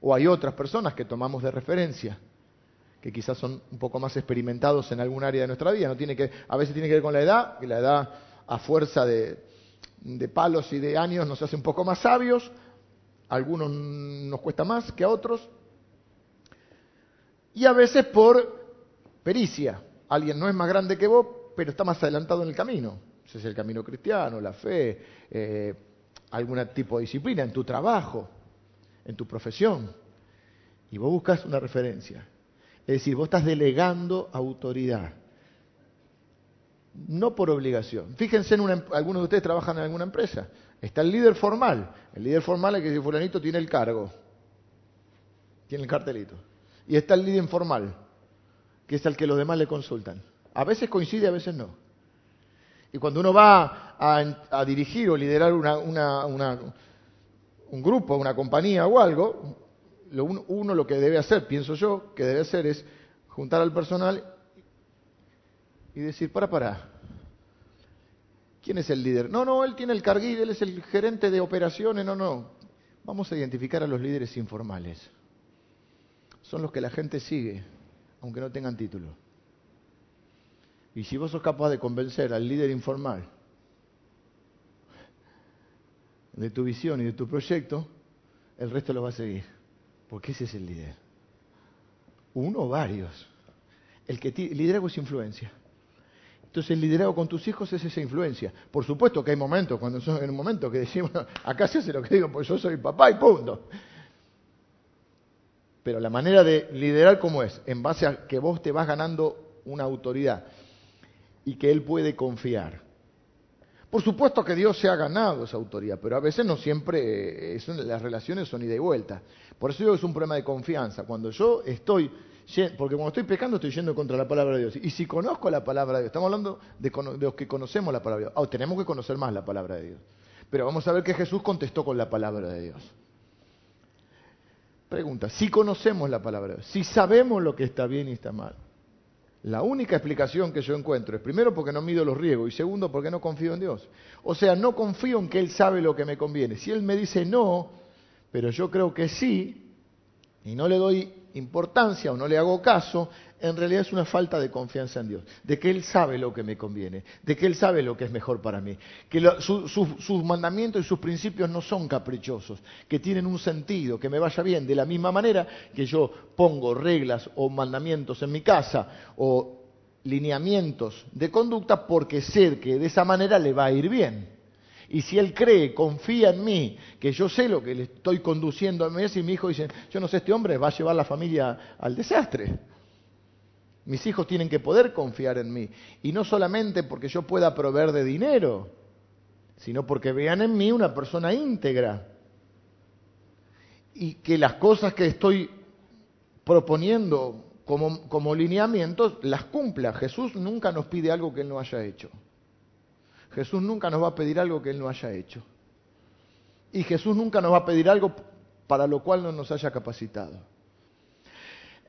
O hay otras personas que tomamos de referencia, que quizás son un poco más experimentados en algún área de nuestra vida. No tiene que, a veces tiene que ver con la edad, que la edad a fuerza de, de palos y de años nos hace un poco más sabios, algunos nos cuesta más que a otros. Y a veces por pericia. Alguien no es más grande que vos, pero está más adelantado en el camino. Ese es el camino cristiano, la fe, eh, algún tipo de disciplina en tu trabajo, en tu profesión. Y vos buscas una referencia. Es decir, vos estás delegando autoridad. No por obligación. Fíjense, en una, em, algunos de ustedes trabajan en alguna empresa. Está el líder formal. El líder formal es que si fulanito tiene el cargo, tiene el cartelito. Y está el líder informal, que es el que los demás le consultan. A veces coincide, a veces no. Y cuando uno va a, dirigir o liderar una, un grupo, una compañía o algo, lo uno lo que debe hacer, pienso yo, que debe hacer es juntar al personal y decir, para, para, ¿quién es el líder? No, no, él tiene el carguil, él es el gerente de operaciones, no, no. Vamos a identificar a los líderes informales. Son los que la gente sigue, aunque no tengan título. Y si vos sos capaz de convencer al líder informal de tu visión y de tu proyecto, el resto lo va a seguir. Porque ese es el líder. Uno o varios. El que liderazgo es influencia. Entonces el liderazgo con tus hijos es esa influencia. Por supuesto que hay momentos, cuando son en un momento que decimos, acá se hace lo que digo, pues yo soy papá y punto. Pero la manera de liderar cómo es, en base a que vos te vas ganando una autoridad y que él puede confiar. Por supuesto que Dios se ha ganado esa autoridad, pero a veces no siempre, eh, las relaciones son ida y vuelta. Por eso digo es un problema de confianza. Cuando yo estoy, porque cuando estoy pecando estoy yendo contra la palabra de Dios. Y si conozco la palabra de Dios, estamos hablando de, los que conocemos la palabra de Dios. Oh, tenemos que conocer más la palabra de Dios. Pero vamos a ver que Jesús contestó con la palabra de Dios. Pregunta, si conocemos la palabra de Dios, si sabemos lo que está bien y está mal, la única explicación que yo encuentro es, primero, porque no mido los riesgos y segundo, porque no confío en Dios. O sea, no confío en que Él sabe lo que me conviene. Si Él me dice no, pero yo creo que sí, y no le doy importancia o no le hago caso, en realidad es una falta de confianza en Dios, de que Él sabe lo que me conviene, de que Él sabe lo que es mejor para mí, que sus mandamientos y sus principios no son caprichosos, que tienen un sentido, que me vaya bien, de la misma manera que yo pongo reglas o mandamientos en mi casa o lineamientos de conducta porque sé que de esa manera le va a ir bien. Y si él cree, confía en mí, que yo sé lo que le estoy conduciendo a mí, y mi hijo dice, yo no sé, este hombre va a llevar la familia al desastre. Mis hijos tienen que poder confiar en mí. Y no solamente porque yo pueda proveer de dinero, sino porque vean en mí una persona íntegra. Y que las cosas que estoy proponiendo como, como lineamientos las cumpla. Jesús nunca nos pide algo que Él no haya hecho. Jesús nunca nos va a pedir algo que Él no haya hecho. Y Jesús nunca nos va a pedir algo para lo cual no nos haya capacitado.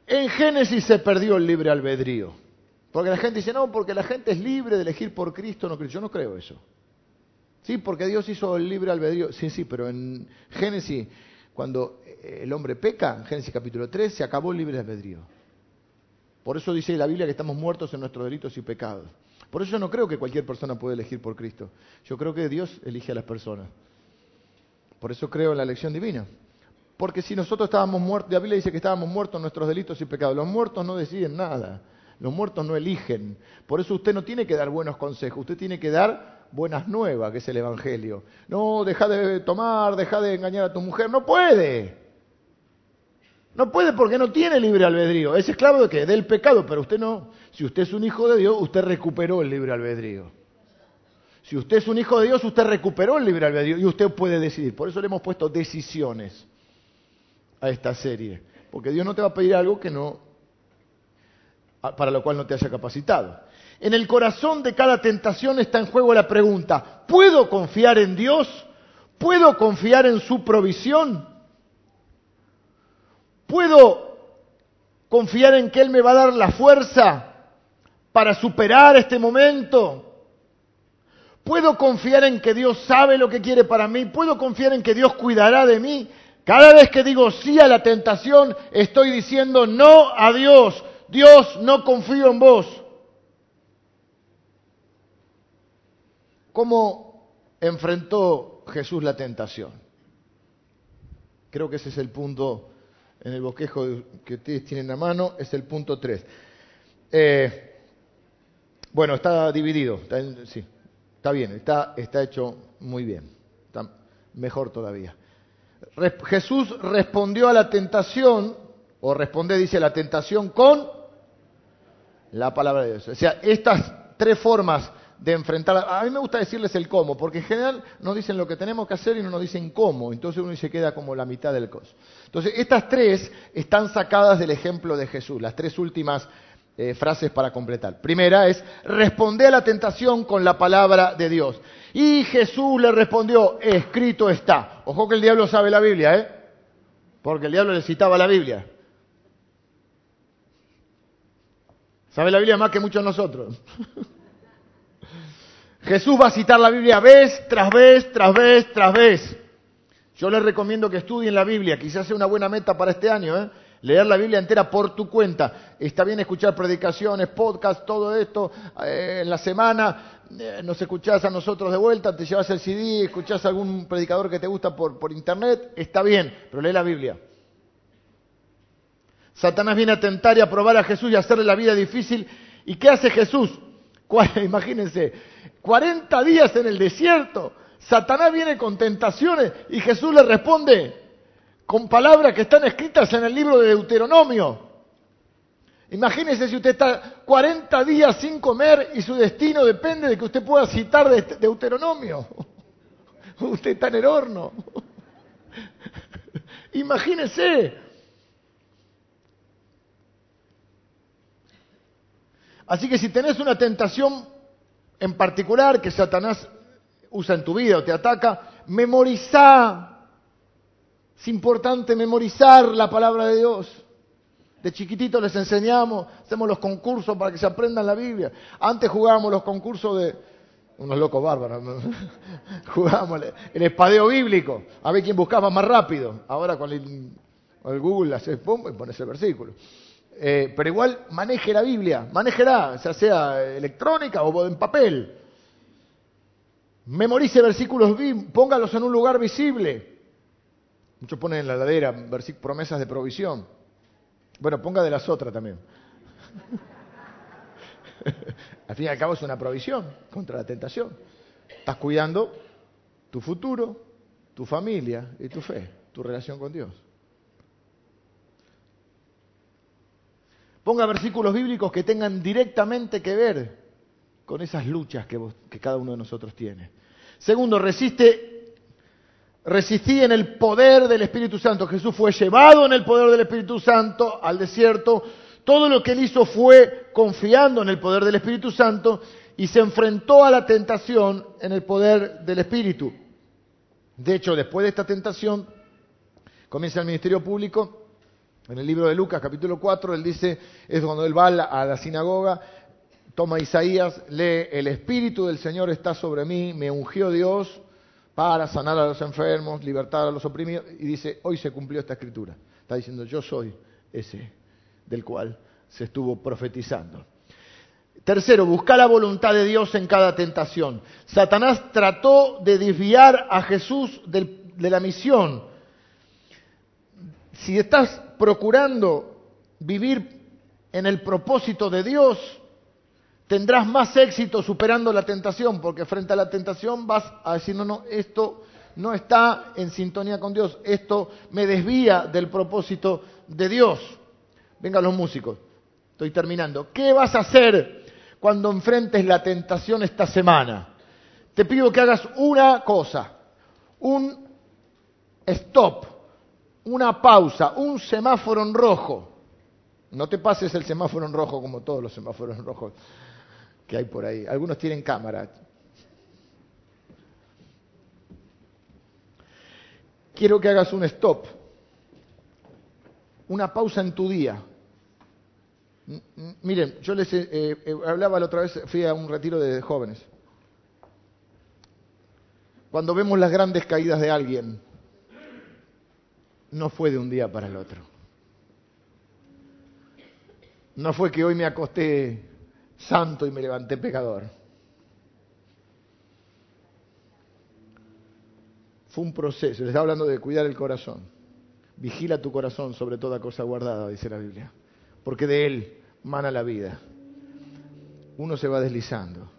En Génesis se perdió el libre albedrío. Porque la gente dice, no, porque la gente es libre de elegir por Cristo, no Yo no creo eso. Sí, porque Dios hizo el libre albedrío. Sí, sí, pero en Génesis, cuando el hombre peca, en Génesis capítulo 3, se acabó el libre albedrío. Por eso dice la Biblia que estamos muertos en nuestros delitos y pecados. Por eso yo no creo que cualquier persona pueda elegir por Cristo. Yo creo que Dios elige a las personas. Por eso creo en la elección divina. Porque si nosotros estábamos muertos, la Biblia dice que estábamos muertos en nuestros delitos y pecados. Los muertos no deciden nada. Los muertos no eligen. Por eso usted no tiene que dar buenos consejos, usted tiene que dar buenas nuevas, que es el Evangelio. No, deja de tomar, deja de engañar a tu mujer. No puede. No puede porque no tiene libre albedrío. Es esclavo de qué? Del pecado, pero usted no. Si usted es un hijo de Dios, usted recuperó el libre albedrío. Si usted es un hijo de Dios, usted recuperó el libre albedrío y usted puede decidir. Por eso le hemos puesto decisiones a esta serie, porque Dios no te va a pedir algo que no para lo cual no te haya capacitado. En el corazón de cada tentación está en juego la pregunta, ¿puedo confiar en Dios? ¿Puedo confiar en su provisión? ¿Puedo confiar en que Él me va a dar la fuerza para superar este momento? ¿Puedo confiar en que Dios sabe lo que quiere para mí? ¿Puedo confiar en que Dios cuidará de mí? Cada vez que digo sí a la tentación, estoy diciendo no a Dios. Dios, no confío en vos. ¿Cómo enfrentó Jesús la tentación? Creo que ese es el punto en el bosquejo que ustedes tienen a mano, es el punto 3. Eh, bueno, está dividido, está sí, está bien, está, está hecho muy bien, está mejor todavía. Jesús respondió a la tentación, o responde, dice, la tentación con la palabra de Dios. O sea, estas tres formas de enfrentar, a mí me gusta decirles el cómo, porque en general nos dicen lo que tenemos que hacer y no nos dicen cómo, entonces uno se queda como la mitad del coso. Entonces, estas tres están sacadas del ejemplo de Jesús, las tres últimas eh, frases para completar. Primera es, responde a la tentación con la palabra de Dios. Y Jesús le respondió, escrito está. Ojo que el diablo sabe la Biblia, ¿eh? Porque el diablo le citaba la Biblia. Sabe la Biblia más que muchos de nosotros. Jesús va a citar la Biblia vez tras vez, tras vez, tras vez. Yo les recomiendo que estudien la Biblia, quizás sea una buena meta para este año, ¿eh? leer la Biblia entera por tu cuenta. Está bien escuchar predicaciones, podcasts, todo esto eh, en la semana. Eh, nos escuchás a nosotros de vuelta, te llevas el CD, escuchás a algún predicador que te gusta por, por internet, está bien, pero lee la Biblia. Satanás viene a tentar y a probar a Jesús y a hacerle la vida difícil. ¿Y qué hace Jesús? Imagínense, 40 días en el desierto. Satanás viene con tentaciones y Jesús le responde con palabras que están escritas en el libro de Deuteronomio. Imagínese si usted está 40 días sin comer y su destino depende de que usted pueda citar de Deuteronomio. Usted está en el horno. Imagínese. Así que si tenés una tentación en particular que Satanás usa en tu vida o te ataca, memoriza. Es importante memorizar la palabra de Dios. De chiquitito les enseñamos, hacemos los concursos para que se aprendan la Biblia. Antes jugábamos los concursos de unos locos bárbaros. jugábamos el espadeo bíblico, a ver quién buscaba más rápido. Ahora con el, Google haces pum y pones el versículo. Eh, pero igual maneje la Biblia, manéjela, ya sea electrónica o en papel. Memorice versículos, póngalos en un lugar visible. Muchos ponen en la ladera promesas de provisión. Bueno, ponga de las otras también. al fin y al cabo es una provisión contra la tentación. Estás cuidando tu futuro, tu familia y tu fe, tu relación con Dios. Ponga versículos bíblicos que tengan directamente que ver con esas luchas que, cada uno de nosotros tiene. Segundo, resiste, resistí en el poder del Espíritu Santo. Jesús fue llevado en el poder del Espíritu Santo al desierto. Todo lo que él hizo fue confiando en el poder del Espíritu Santo y se enfrentó a la tentación en el poder del Espíritu. De hecho, después de esta tentación, comienza el ministerio público en el libro de Lucas, capítulo 4, él dice, es cuando él va a la, sinagoga, toma Isaías, lee, el Espíritu del Señor está sobre mí, me ungió Dios para sanar a los enfermos, libertar a los oprimidos, y dice, hoy se cumplió esta escritura. Está diciendo, yo soy ese del cual se estuvo profetizando. Tercero, buscar la voluntad de Dios en cada tentación. Satanás trató de desviar a Jesús de la misión. Si estás procurando vivir en el propósito de Dios, tendrás más éxito superando la tentación, porque frente a la tentación vas a decir, no, no, esto no está en sintonía con Dios, esto me desvía del propósito de Dios. Vengan los músicos, estoy terminando. ¿Qué vas a hacer cuando enfrentes la tentación esta semana? Te pido que hagas una cosa, un stop una pausa, un semáforo en rojo. No te pases el semáforo en rojo como todos los semáforos en rojo que hay por ahí. Algunos tienen cámara. Quiero que hagas un stop, una pausa en tu día. Miren, yo les eh, eh, hablaba la otra vez, fui a un retiro de jóvenes. Cuando vemos las grandes caídas de alguien, no fue de un día para el otro. No fue que hoy me acosté santo y me levanté pecador. Fue un proceso. Les está hablando de cuidar el corazón. Vigila tu corazón sobre toda cosa guardada, dice la Biblia. Porque de él mana la vida. Uno se va deslizando.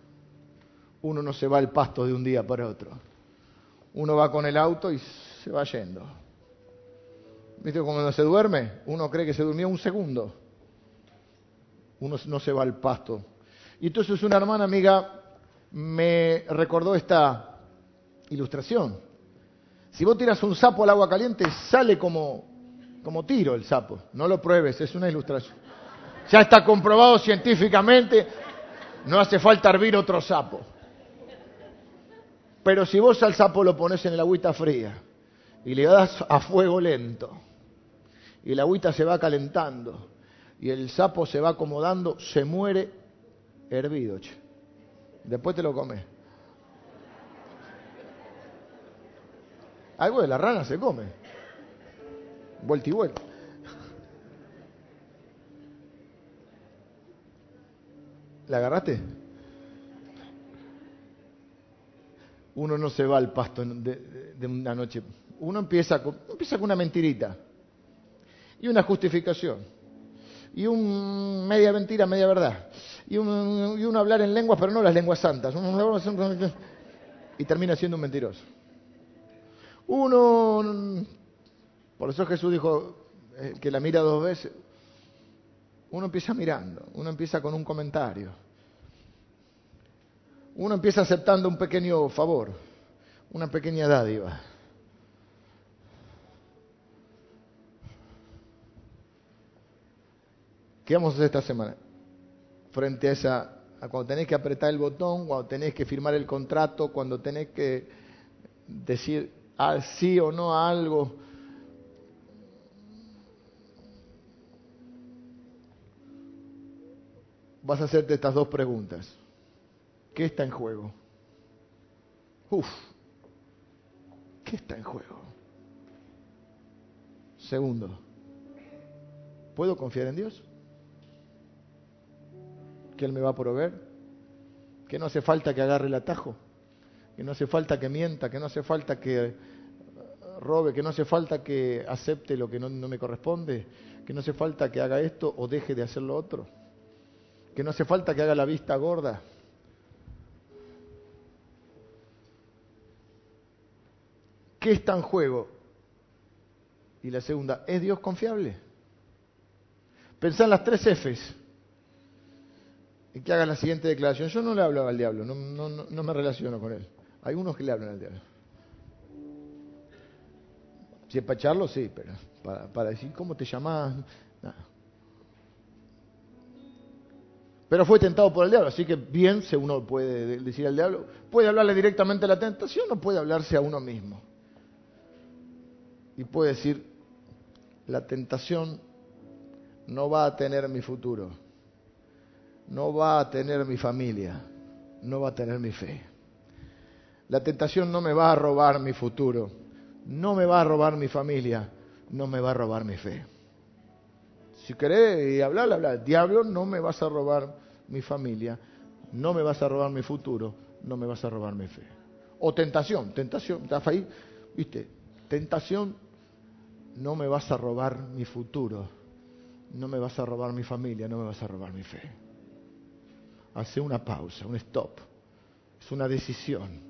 Uno no se va al pasto de un día para otro. Uno va con el auto y se va yendo. ¿Viste cuando se duerme? Uno cree que se durmió un segundo. Uno no se va al pasto. Y entonces una hermana amiga me recordó esta ilustración. Si vos tiras un sapo al agua caliente, sale como, como tiro el sapo. No lo pruebes, es una ilustración. Ya está comprobado científicamente, no hace falta hervir otro sapo. Pero si vos al sapo lo pones en el agüita fría y le das a fuego lento y la agüita se va calentando y el sapo se va acomodando, se muere hervido. Después te lo comes. Algo de la rana se come. Vuelta y vuelta. ¿La agarraste? Uno no se va al pasto de, una noche. Uno empieza con, empieza con una mentirita y una justificación y un media mentira, media verdad y un, y hablar en lenguas, pero no las lenguas santas. Y termina siendo un mentiroso. Uno, por eso Jesús dijo eh, que la mira dos veces. Uno empieza mirando, uno empieza con un comentario. Uno empieza aceptando un pequeño favor, una pequeña dádiva. ¿Qué vamos a hacer esta semana? Frente a esa, a cuando tenés que apretar el botón, cuando tenés que firmar el contrato, cuando tenés que decir sí o no a algo. Vas a hacerte estas dos preguntas. ¿Qué está en juego? Uf, ¿qué está en juego? Segundo, ¿puedo confiar en Dios? ¿Que Él me va a proveer? ¿Que no hace falta que agarre el atajo? que no hace falta que mienta, que no hace falta que eh, robe, que no hace falta que acepte lo que no, me corresponde, que no hace falta que haga esto o deje de hacer lo otro, que no hace falta que haga la vista gorda. ¿Qué está en juego? Y la segunda, ¿es Dios confiable? Pensá en las tres Fs que haga la siguiente declaración. Yo no le hablo al diablo, no, no, no me relaciono con él. Hay unos que le hablan al diablo. Si es para echarlo, sí, pero para, decir cómo te llamas, Pero fue tentado por el diablo, así que bien se uno puede decir al diablo, puede hablarle directamente a la tentación o puede hablarse a uno mismo. Y puede decir, la tentación no va a tener mi futuro, no va a tener mi familia, no va a tener mi fe. La tentación no me va a robar mi futuro, no me va a robar mi familia, no me va a robar mi fe. Si querés hablar, hablar. Diablo, no me vas a robar mi familia, no me vas a robar mi futuro, no me vas a robar mi fe. O tentación, tentación, ¿estás ahí? ¿Viste? Tentación, no me vas a robar mi futuro, no me vas a robar mi familia, no me vas a robar mi fe. Hace una pausa, un stop. Es una decisión.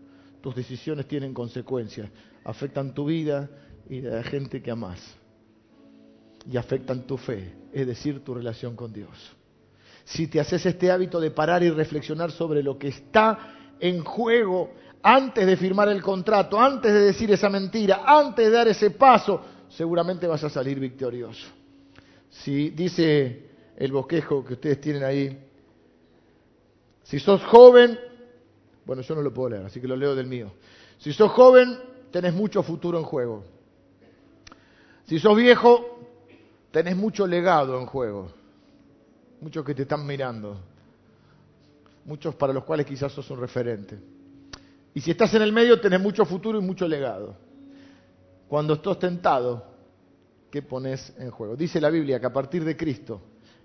Tus decisiones tienen consecuencias, afectan tu vida y la gente que amas. Y afectan tu fe, es decir, tu relación con Dios. Si te haces este hábito de parar y reflexionar sobre lo que está en juego antes de firmar el contrato, antes de decir esa mentira, antes de dar ese paso, seguramente vas a salir victorioso. Si dice el bosquejo que ustedes tienen ahí, si sos joven, bueno, yo no lo puedo leer, así que lo leo del mío. Si sos joven, tenés mucho futuro en juego. Si sos viejo, tenés mucho legado en juego. Muchos que te están mirando. Muchos para los cuales quizás sos un referente. Y si estás en el medio, tenés mucho futuro y mucho legado. Cuando estás tentado, ¿qué pones en juego? Dice la Biblia que a partir de Cristo,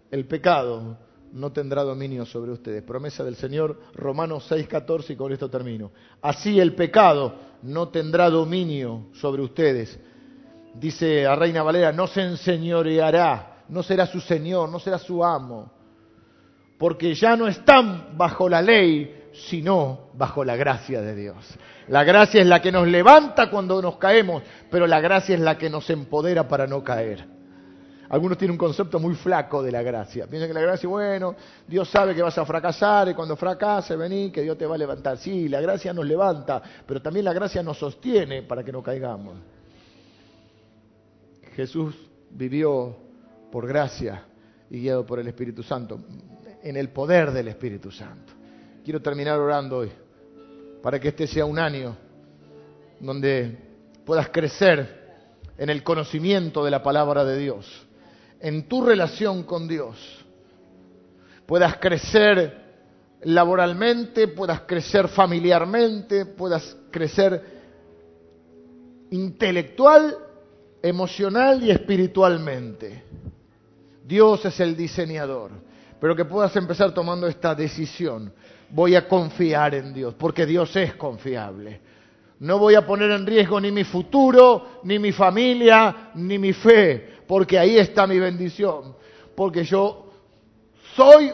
el pecado no tendrá dominio sobre ustedes. Promesa del Señor, Romanos 6:14, y con esto termino. Así el pecado no tendrá dominio sobre ustedes. Dice a Reina Valera, no se enseñoreará, no será su Señor, no será su amo, porque ya no están bajo la ley, sino bajo la gracia de Dios. La gracia es la que nos levanta cuando nos caemos, pero la gracia es la que nos empodera para no caer. Algunos tienen un concepto muy flaco de la gracia. Piensan que la gracia, bueno, Dios sabe que vas a fracasar y cuando fracase, vení, que Dios te va a levantar. Sí, la gracia nos levanta, pero también la gracia nos sostiene para que no caigamos. Jesús vivió por gracia y guiado por el Espíritu Santo, en el poder del Espíritu Santo. Quiero terminar orando hoy para que este sea un año donde puedas crecer en el conocimiento de la palabra de Dios, en tu relación con Dios, puedas crecer laboralmente, puedas crecer familiarmente, puedas crecer intelectual, emocional y espiritualmente. Dios es el diseñador, pero que puedas empezar tomando esta decisión. Voy a confiar en Dios, porque Dios es confiable. No voy a poner en riesgo ni mi futuro, ni mi familia, ni mi fe, porque ahí está mi bendición. Porque yo soy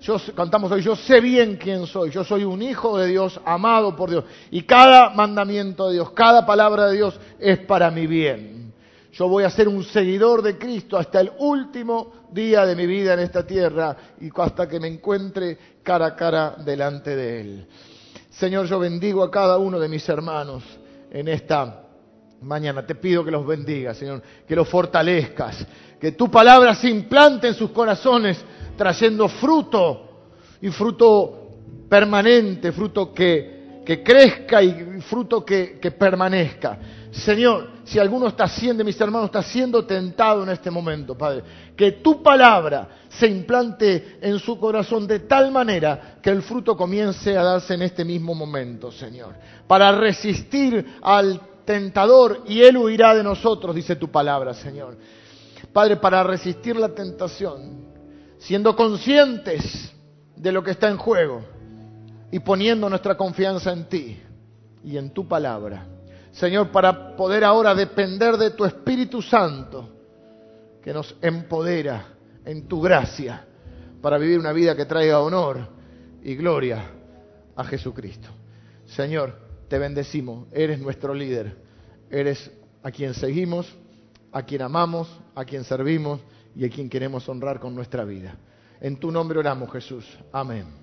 yo, cantamos hoy, yo sé bien quién soy, yo soy un hijo de Dios, amado por Dios. Y cada mandamiento de Dios, cada palabra de Dios es para mi bien. Yo voy a ser un seguidor de Cristo hasta el último día de mi vida en esta tierra y hasta que me encuentre cara a cara delante de Él. Señor, yo bendigo a cada uno de mis hermanos en esta mañana. Te pido que los bendiga, Señor, que los fortalezcas, que tu palabra se implante en sus corazones trayendo fruto y fruto permanente, fruto que, que crezca y fruto que, que, permanezca. Señor, si alguno está siendo, mis hermanos, está siendo tentado en este momento, Padre, que tu palabra se implante en su corazón de tal manera que el fruto comience a darse en este mismo momento, Señor, para resistir al tentador y él huirá de nosotros, dice tu palabra, Señor. Padre, para resistir la tentación, siendo conscientes de lo que está en juego y poniendo nuestra confianza en ti y en tu palabra. Señor, para poder ahora depender de tu Espíritu Santo, que nos empodera en tu gracia para vivir una vida que traiga honor y gloria a Jesucristo. Señor, te bendecimos, eres nuestro líder, eres a quien seguimos, a quien amamos, a quien servimos y a quien queremos honrar con nuestra vida. En tu nombre oramos, Jesús. Amén.